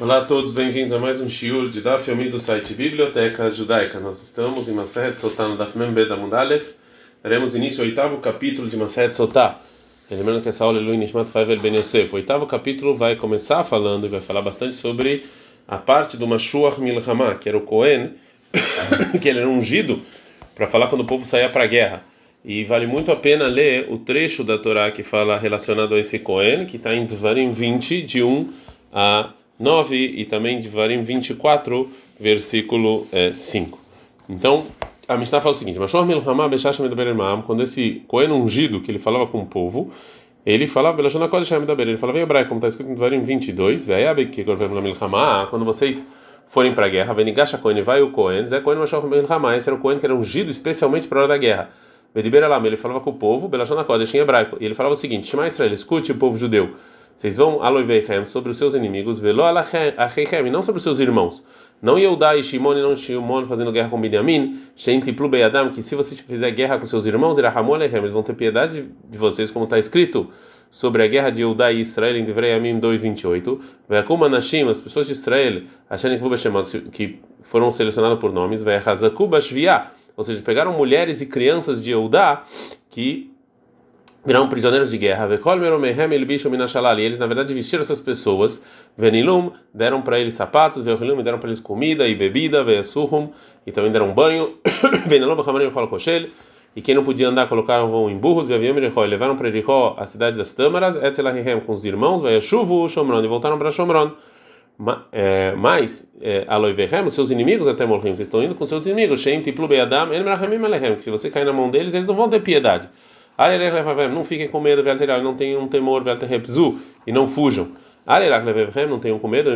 Olá a todos, bem-vindos a mais um shiur de Daf Yomi do site Biblioteca Judaica. Nós estamos em Maseret Sotá no Daf Membe da Mundalef. Daremos início ao oitavo capítulo de Maseret Sotá. Lembrando que essa aula é Lui Nishmat Faivel Ben Yosef. O oitavo capítulo vai começar falando e vai falar bastante sobre a parte do Mashuach Milhamah, que era o Cohen, que ele era ungido para falar quando o povo saía para a guerra. E vale muito a pena ler o trecho da Torá que fala relacionado a esse Cohen, que está em Dvarim 20, de 1 a 9 e também de Varim 24, versículo é, 5. Então, a Mishnah fala o seguinte: quando esse Cohen ungido, que ele falava com o povo, ele falava, ele falava em hebraico, como está escrito em Varim 22, quando vocês forem para a guerra, Venigasha Cohen vai o Cohen, Zé Cohen esse era o Cohen que era ungido especialmente para a hora da guerra. Ele falava com o povo, Belashon em hebraico, e ele falava o seguinte: Shema Israel, escute o povo judeu. Vocês vão aloiveichem sobre os seus inimigos, velo alacheichem, não sobre os seus irmãos. Não Yehudá e Shimon e não Shimon fazendo guerra com Benjamim, Sheintiplu Beyadam, que se você fizer guerra com seus irmãos, Irahamu alechem, eles vão ter piedade de vocês, como está escrito sobre a guerra de Yehudá e Israel em Divrei Amim 2:28. Ve'akum anashim, as pessoas de Israel, acharem que foram selecionados por nomes, ve'achazaku bashviah, ou seja, pegaram mulheres e crianças de Yehudá que viraram prisioneiros de guerra. E eles, na verdade, vestiram essas pessoas. Venilum, deram para eles sapatos. Veilum, deram para eles comida e bebida. Veasuhum, e também deram banho. Venilum, e quem não podia andar colocaram em burros. Levaram para Ericó a cidade das Tâmaras. Etzelahem, com os irmãos. Veashuvu, Shomron, e voltaram para Shomron. Mas, é, Aloivehem, os seus inimigos até morrem. Vocês estão indo com seus inimigos. Shem, Tiplu, Beadam, que se você cair na mão deles, eles não vão ter piedade. Não fiquem com medo, não tenham temor, e não fujam. Não tenham com medo,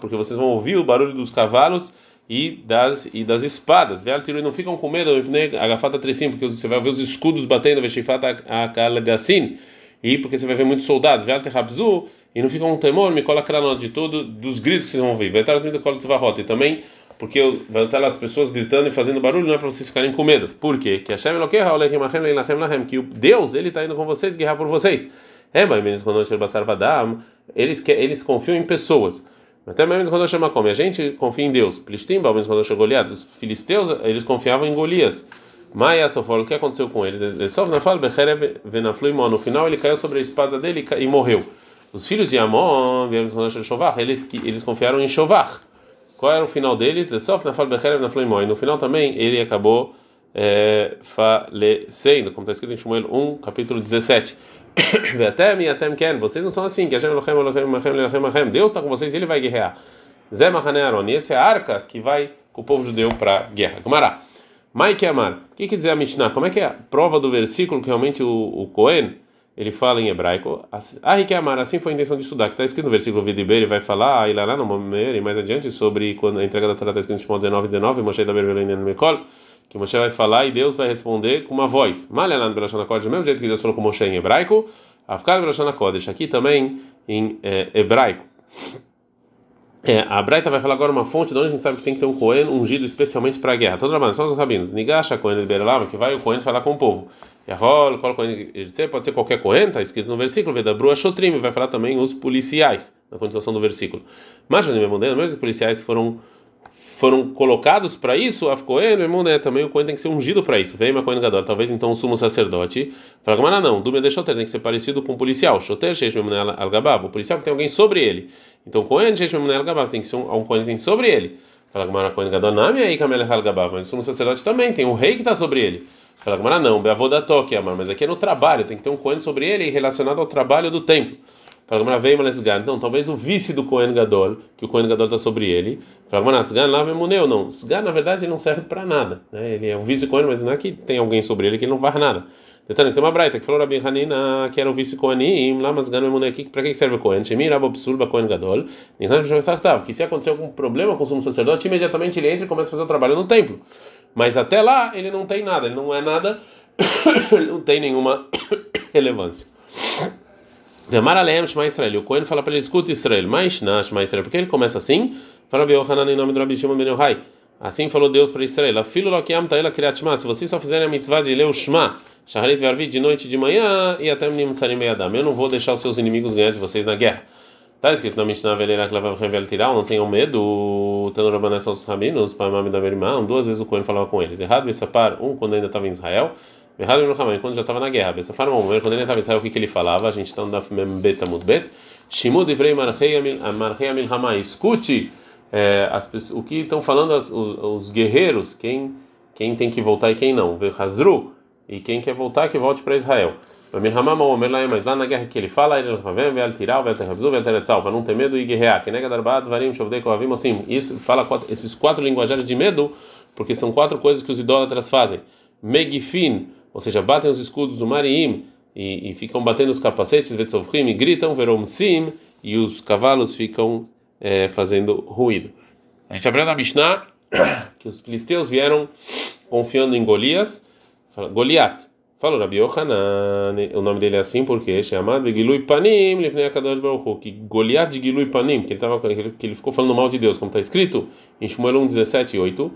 porque vocês vão ouvir o barulho dos cavalos e das e das espadas. E não ficam com medo, porque você vai ver os escudos batendo, e porque você vai ver muitos soldados. E não ficam com temor, me cola de todo dos gritos que vocês vão ouvir. E também porque vai estar lá as pessoas gritando e fazendo barulho, não é para vocês ficarem com medo. Por quê? Que Hashem que o Deus, ele está indo com vocês guerrear por vocês. É, mas quando eles eles confiam em pessoas. Até mesmo quando chama como a gente confia em Deus. Plistim, mesmo quando chegou Goliat, os filisteus, eles confiavam em Golias. Maia Sofol, o que aconteceu com eles? No final ele caiu sobre a espada dele e morreu. Os filhos de Amon, eles eles confiaram em Shovach. Qual era o final deles? No final também ele acabou é, falecendo, como está escrito em Shmuel 1, capítulo 17. Vocês não são assim, que Deus está com vocês e ele vai guerrear. Zé Mahanearon, e essa é a arca que vai com o povo judeu para a guerra. Gumará. Mike Amar, o que quer dizer a Mishnah? Como é que é a prova do versículo que realmente o, o Cohen ele fala em hebraico, ah, que amar, assim foi a intenção de estudar, que está escrito no versículo Vidiber, ele vai falar, ah, lá no Momer, e mais adiante, sobre quando a entrega da Torá está escrito em Shimon 19, 19, Moshe da Bervelina no Mekol, que Moshe vai falar e Deus vai responder com uma voz. Malhalan Berashana Kodesh, do mesmo jeito que Deus falou com Moshe em hebraico, Afkar Berashana Kodesh, aqui também em é, hebraico. É, a Braita vai falar agora uma fonte de onde a gente sabe que tem que ter um Cohen ungido especialmente para a guerra. Todo trabalho, são os rabinos. Nigasha Cohen de Berelava, que vai o Cohen falar com o povo. Yahol, pode ser qualquer Cohen, está escrito no versículo. Vedabru Ashotrim, vai falar também os policiais, na continuação do versículo. Mas, mesmo os policiais foram foram colocados para isso, a Cohen, né, também o Cohen tem que ser ungido para isso. Vem Cohen Gadol, talvez então o sumo sacerdote. Fala, mas não, Dúmia de Shoter tem que ser parecido com o policial. Shoter, Sheish Memune Al-Gabab, o policial tem alguém sobre ele. Então Cohen, Sheish Memune Al-Gabab, tem que ser um, um Cohen tem sobre ele. Fala, mas Cohen Gadol, Nami aí Kamel Al-Gabab, mas o sumo sacerdote também tem um rei que está sobre ele. Fala, mas não, Beavodatok, Amar, mas aqui é no trabalho, tem que ter um Cohen sobre ele relacionado ao trabalho do templo. Fala, mas veio Malesgan, então talvez o vice do Cohen Gadol, que o Cohen Gadol está sobre ele Fala, Sgan lá Memuneu, não. Sgan, na verdade, não serve para nada. Né? Ele é um vice-cohen, mas não é que tem alguém sobre ele que não faz nada. Detalhe, tem uma braita que falou Rabi Hanina, que era o vice-cohenim, lá, mas Sgan Memuneu, para que serve o Cohen? Shemir Abobsulba Cohen Gadol. Que se acontecer algum problema com o sumo sacerdote, imediatamente ele entra e começa a fazer o trabalho no templo. Mas até lá, ele não tem nada, ele não é nada, ele não tem nenhuma relevância. Shema Israel. O Cohen fala para ele: escuta Israel, Shema Israel. Porque ele começa assim? Fala Yohanan em nome do Rabi Shimon. Assim falou Deus para Israel. Se vocês só fizerem a mitzvah de ler o shma, shaharit vervi de noite e de manhã e até nimtsarim beyadam. Eu não vou deixar os seus inimigos ganhar de vocês na guerra. Está escrito na Mishnah Veleira Klavam Tiral, não tenham medo, tendo Rabané são os rabinos, para Mami da Merimão, duas vezes o Cohen falava com eles. Errado Bessapar, um quando ainda estava em Israel, errado Menuhamai, quando já estava na guerra. Bessapar, um, quando ainda estava em Israel, o que, que ele falava? A gente está no Daf Membet Amudbet. Shimud Ivrei Marchei Milhamai, escute é, as, o que estão falando as, os, os, guerreiros, quem, quem tem que voltar e quem não. Hazru, e quem quer voltar, que volte para Israel. Mas lá na guerra que ele fala, ele vai tirar, vai para não ter medo e guerrear. Que nega darbad, varim, shovdei, kohavim, assim. Isso fala esses quatro linguajares de medo, porque são quatro coisas que os idólatras fazem. Megifin, ou seja, batem os escudos do Mariim e, ficam batendo os capacetes, vetzovchim, e gritam, veromsim, e os cavalos ficam é, fazendo ruído. A gente aprende na Mishnah que os filisteus vieram confiando em Golias, Goliat. Falou Rabi Yohanan, o nome dele é assim porque chamado Gilui Panim, Lifnei Akadosh Baruch que Goliat de Gilui Panim, que ele tava que ele ficou falando mal de Deus, como está escrito em Shmuel 1, 17, 8.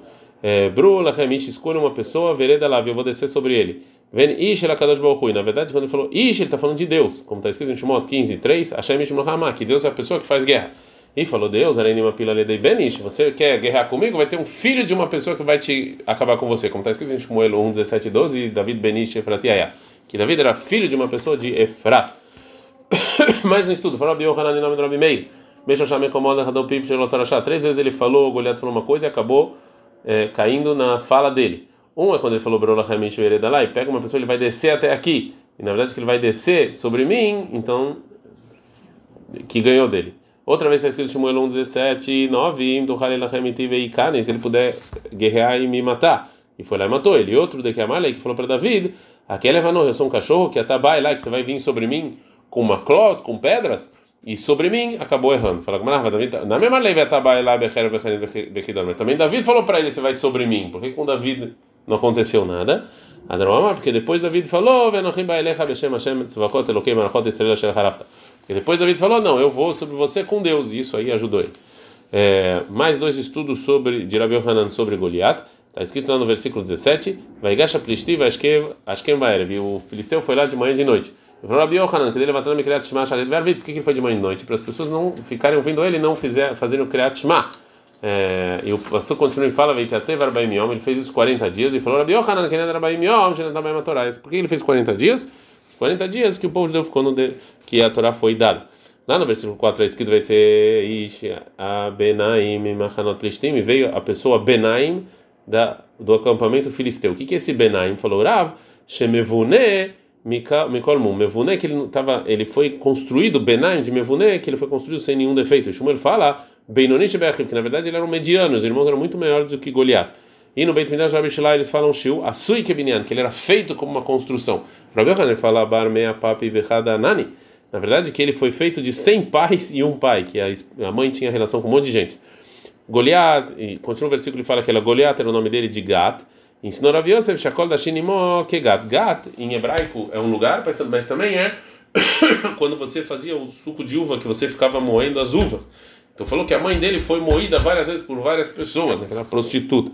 Bru Lachemish, escolha uma pessoa, vereda lá, eu vou descer sobre ele. Vem Ish El Akadosh Baruch Na verdade, quando ele falou Ish, ele está falando de Deus, como está escrito em Shmuel 15, 3. Hashem Ish que Deus é a pessoa que faz guerra. E falou Deus, Benish, você quer guerrear comigo? Vai ter um filho de uma pessoa que vai te acabar com você, como está escrito em Shmuel 1, 17, 12, David Benish Efratiaya, que David era filho de uma pessoa de Efrat. Mais um estudo, falou Rabi Yohanan em nome do Rabi Meir, Meshosham Ekomoda Hadon Pip Shelotarashá, três vezes ele falou, Goliath falou uma coisa e acabou é, caindo na fala dele. Um é quando ele falou Brola Hamish Veredalai, pega uma pessoa, ele vai descer até aqui, e na verdade que ele vai descer sobre mim, então, que ganhou dele. Outra vez está escrito Shmuel 1, 17, 9, se ele puder guerrear e me matar. E foi lá e matou ele. E outro de que Amalek que falou para David: aquele é eu sou um cachorro que atabai lá, que você vai vir sobre mim com uma clota, com pedras, e sobre mim acabou errando. Fala, na mesma lei atabai lá, mas também David falou para ele: você vai sobre mim. Por que com David não aconteceu nada? Porque depois David falou: e depois David falou: Não, eu vou sobre você com Deus. E isso aí ajudou ele. É, mais dois estudos sobre de Rabi Hanan sobre Goliat. Está escrito lá no versículo 17: Vai gasha plisti, vai ashkem baerev. O filisteu foi lá de manhã e de noite. Rabi Hanan, que ele levantando me criat shema shalet Por que ele foi de manhã e de noite? Para as pessoas não ficarem ouvindo ele e não fizer, fazerem o criat shema. É, e o pastor continua e fala: Ele fez isso 40 dias e falou: Rabi Hanan, que era Rabi Yom, Por que ele fez 40 dias? 40 dias que o povo de Deus ficou no de, que a Torá foi dada. Lá no versículo 4 é escrito: vai ser Ish a Benaim Machanot Plishtim, veio a pessoa Benaim da, do acampamento filisteu. O que, que é esse Benaim? Falou Rav, Shemevune Mikolmum. Mevune, que ele, tava, ele foi construído, Benaim de Mevune, que ele foi construído sem nenhum defeito. Shmuel fala, Benonish Bechim, que na verdade ele era um mediano, os irmãos eram muito maiores do que Goliat. E no Beit Midrash Rabbi eles falam Shiu, Asui Kebinyan, que ele era feito como uma construção. Rabbi Hanan fala Bar Mea Papi Nani. Na verdade, que ele foi feito de 100 pais e um pai, que a mãe tinha relação com um monte de gente. Goliat, continua o versículo e fala que ela Goliat era o nome dele de Gat. Ensinou Rav Yosef Shakol da Shinimo que Gat. Gat, em hebraico, é um lugar, mas também é quando você fazia o suco de uva, que você ficava moendo as uvas. Então falou que a mãe dele foi moída várias vezes por várias pessoas, né, prostituta.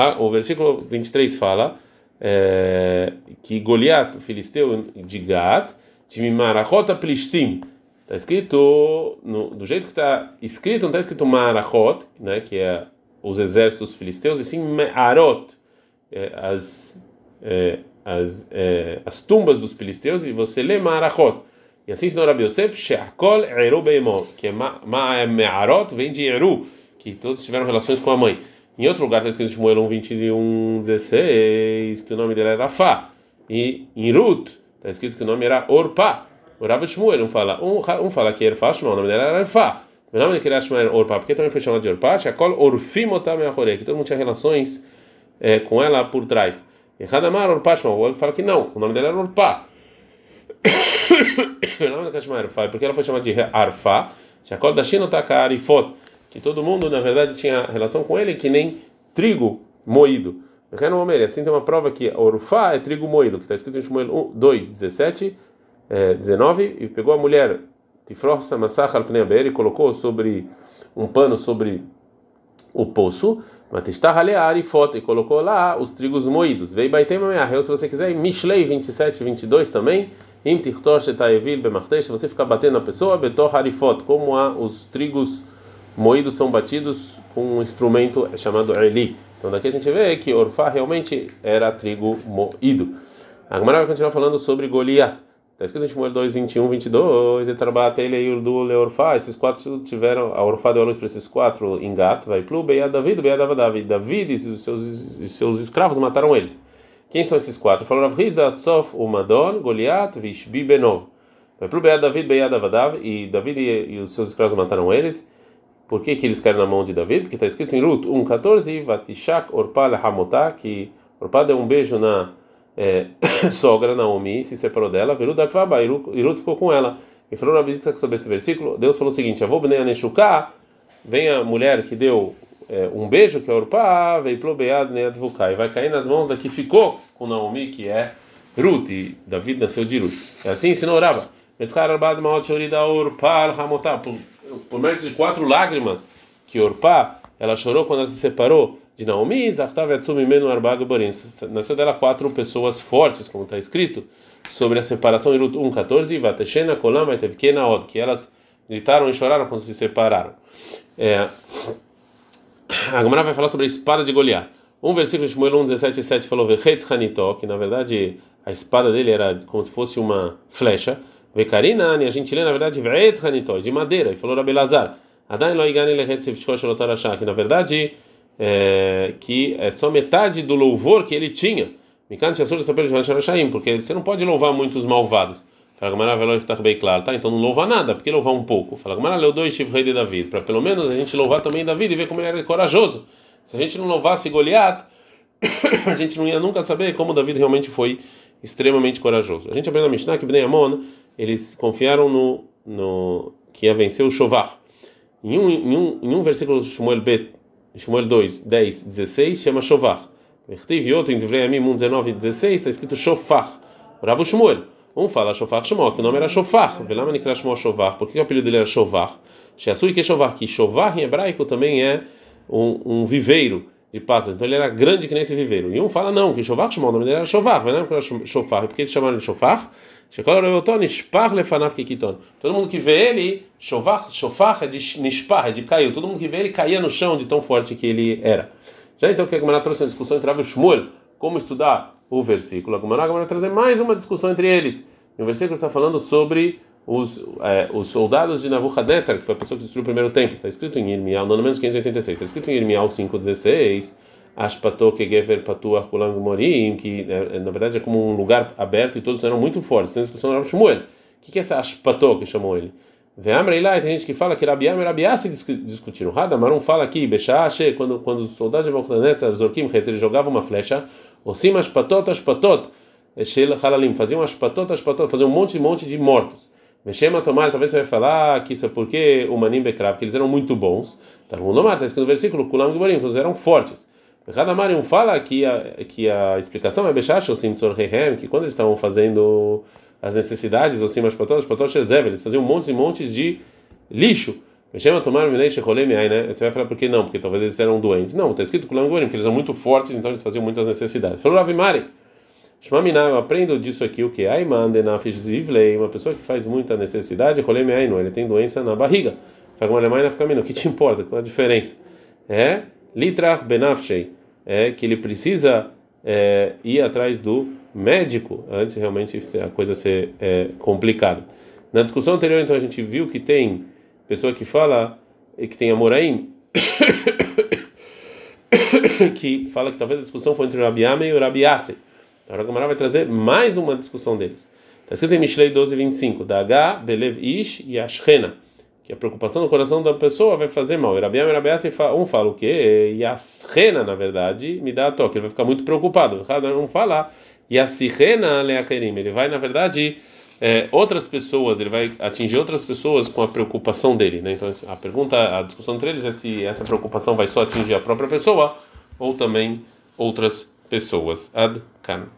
Ah, o versículo 23 fala é, que Goliat, o filisteu de Gat, de Mimarachot Plistim, está escrito, no, do jeito que está escrito, não está escrito Marachot, né, que é os exércitos filisteus, e sim Me'arot, é, as, é, as, é, as tumbas dos filisteus, e você lê Marachot. E assim ensinou Rabi Yosef, She'akol Eru Beimot, que é Me'arot, vem de Eru, que todos tiveram relações com a mãe. Em outro lugar está escrito Shmuel 1, 21, 16, que o nome dele era Fá. E em Ruth está escrito que o nome era Orpá. O Rav Shmuel um fala, um, um fala que era Fá, o nome dele era Fá. O nome dele era Orpá, porque também foi chamado de Orpá, Shakol Orfimotam que todo mundo tinha relações é, com ela por trás. E Hadamar Orpá Shmuel fala que não, o nome dela era Orpá. o nome dela era Arfá, porque ela foi chamada de Arfá, Shakol Dashinotaka Arifot que todo mundo na verdade tinha relação com ele que nem trigo moído. Assim tem uma prova que orufá é trigo moído, que está escrito em Shmuel 2, 17, é, 19, e pegou a mulher Tifrosa Massach al e colocou sobre um pano sobre o poço, e foto e colocou lá os trigos moídos. Veio Baitem se você quiser, Mishlei 27, 22 também, se você ficar batendo na pessoa, betor harifot, como há os trigos moídos são batidos com um instrumento chamado eli. Então daqui a gente vê que Orfá realmente era trigo moído. A Gemara vai continuar falando sobre Goliat. Está escrito em Shmuel 2, 21, 22. E trabalha ele e o Leorfá. Esses quatro tiveram. A Orfá deu a luz para esses quatro em gato. Vai plu, Beia David, Beia David. David e seus, e seus escravos mataram eles. Quem são esses quatro? Falou Rav Rizda, Sof, Umadon, Goliat, Vishbi, Benov. Vai plu, Beia David, Beia David. E David e os seus escravos mataram eles. Por que, que eles caíram na mão de David? Porque está escrito em Ruth 1,14, Vatishak Orpá Hamotá, que Orpá deu um beijo na é, sogra Naomi, se separou dela, Verudakvaba, e Ruth ficou com ela. E falou na Bíblia sobre esse versículo, Deus falou o seguinte: Avô Bnei Aneshuká, vem a mulher que deu é, um beijo, que é Orpá, veio plobeado Neadvuká, e vai cair nas mãos da que ficou com Naomi, que é Ruth, e David nasceu de Ruth. É assim ensinou Raba. Por, por meio de quatro lágrimas que Orpá ela chorou quando ela se separou de Naomi, nasceu dela quatro pessoas fortes, como está escrito sobre a separação em Ruth 1:14, Vateshena, Kolama e Tevkena Od, que elas gritaram e choraram quando se separaram. É, a Gemara vai falar sobre a espada de Goliat. Um versículo de Shmuel 1:17 falou que na verdade a espada dele era como se fosse uma flecha. Vekarinani, a gente lê na verdade Ve'etz Hanitoi, de madeira, e falou Rabelazar, Adain lo igane lehetzev que na verdade é, que é só metade do louvor que ele tinha. Porque você não pode louvar muitos malvados. Fala Gamara está bem claro, tá? Então não louva nada, porque louvar um pouco. Fala Gamara leu dois rei de Davi, para pelo menos a gente louvar também Davi e ver como ele era corajoso. Se a gente não louvasse Goliat, a gente não ia nunca saber como Davi realmente foi extremamente corajoso. A gente aprende na Mishnah que Bnei Amon eles confiaram no, no que ia vencer o Shovar. Em um, em um, em um versículo Shmuel, B, Shmuel 2, 10, 16, chama Shovar. E outro em Divrei Amim 1, 19 16, está escrito Shofar. Bravo Shmuel. Um fala Shofar Shmo, que o nome era Shofar. Velama Nikra Shmo Shovar. Por que o apelido dele era Shovar? Sheasui que Shovar, que Shovar em hebraico também é um, um viveiro de pássaros. Então ele era grande que nem esse viveiro. E um fala não, que Shovar Shmo, o nome dele era Shovar. Velama Nikra Shofar. Por que eles chamaram de Shofar? Todo mundo que vê ele, shofar de nishpar, de caiu. Todo mundo que vê ele caía no chão de tão forte que ele era. Já então que a Gemara trouxe uma discussão entre Rav Shmuel, como estudar o versículo. A Gemara vai trazer mais uma discussão entre eles. E o versículo está falando sobre os, é, os soldados de Nabucodonosor, que foi a pessoa que destruiu o primeiro templo. Está escrito em Irmial, não menos 586. Está escrito em Irmial 5,16 Ashpato Kegever Patuach Kulang Morim, que né, na verdade é como um lugar aberto e todos eram muito fortes. Tem discussão do Shmuel. O que é essa Ashpato que chamou ele? Veamrei lá, tem gente que fala que Rabiam e Rabiá se discutiram. Radamarum fala aqui, Bechashe, quando, quando os soldados de Balconetar, Zorkim, eles jogavam uma flecha, Osim Ashpatot, Ashpatot, Shel Halalim, faziam Ashpatot, Ashpatot, faziam um monte, monte de mortos. Mexema tomar, talvez você vai falar que isso é porque o Manim Bekrav, que eles eram muito bons. Tá no está escrito no versículo, Kulam Giborim, eles eram fortes. Radamarium fala que a, que a explicação é Beshash, Osim Tzorhehem, que quando eles estavam fazendo as necessidades, Osim Ashpatot, Ashpatot Shezev, eles faziam montes e montes de lixo. Chama tomar né? Você vai falar por que não? Porque talvez eles eram doentes. Não, está escrito Kulangorim, porque eles são muito fortes, então eles faziam muitas necessidades. Falou Ravimari. Shmamina, eu aprendo disso aqui o que? Aiman denafish zivlei, uma pessoa que faz muita necessidade, Roleme Aino, ele tem doença na barriga. Fala uma alemã na fica o que te importa? Qual a diferença? É litrach benafshei é que ele precisa é, ir atrás do médico antes realmente a coisa ser é, complicada. Na discussão anterior, então, a gente viu que tem pessoa que fala que tem Amoraim, que fala que talvez a discussão foi entre o Rabi Ame e o Rabi Ase. Agora a Gamara vai trazer mais uma discussão deles. Está escrito em Mishlei 12, 25. Daga, Belev Ish e Ashkena que a preocupação no coração da pessoa vai fazer mal. E Rabi um fala o quê? E a rena, na verdade, me dá a toque. Ele vai ficar muito preocupado. Um fala, e a sirena leacherim. Ele vai, na verdade, é, outras pessoas, ele vai atingir outras pessoas com a preocupação dele. Né? Então, a pergunta, a discussão entre eles é se essa preocupação vai só atingir a própria pessoa ou também outras pessoas. Ad -kan.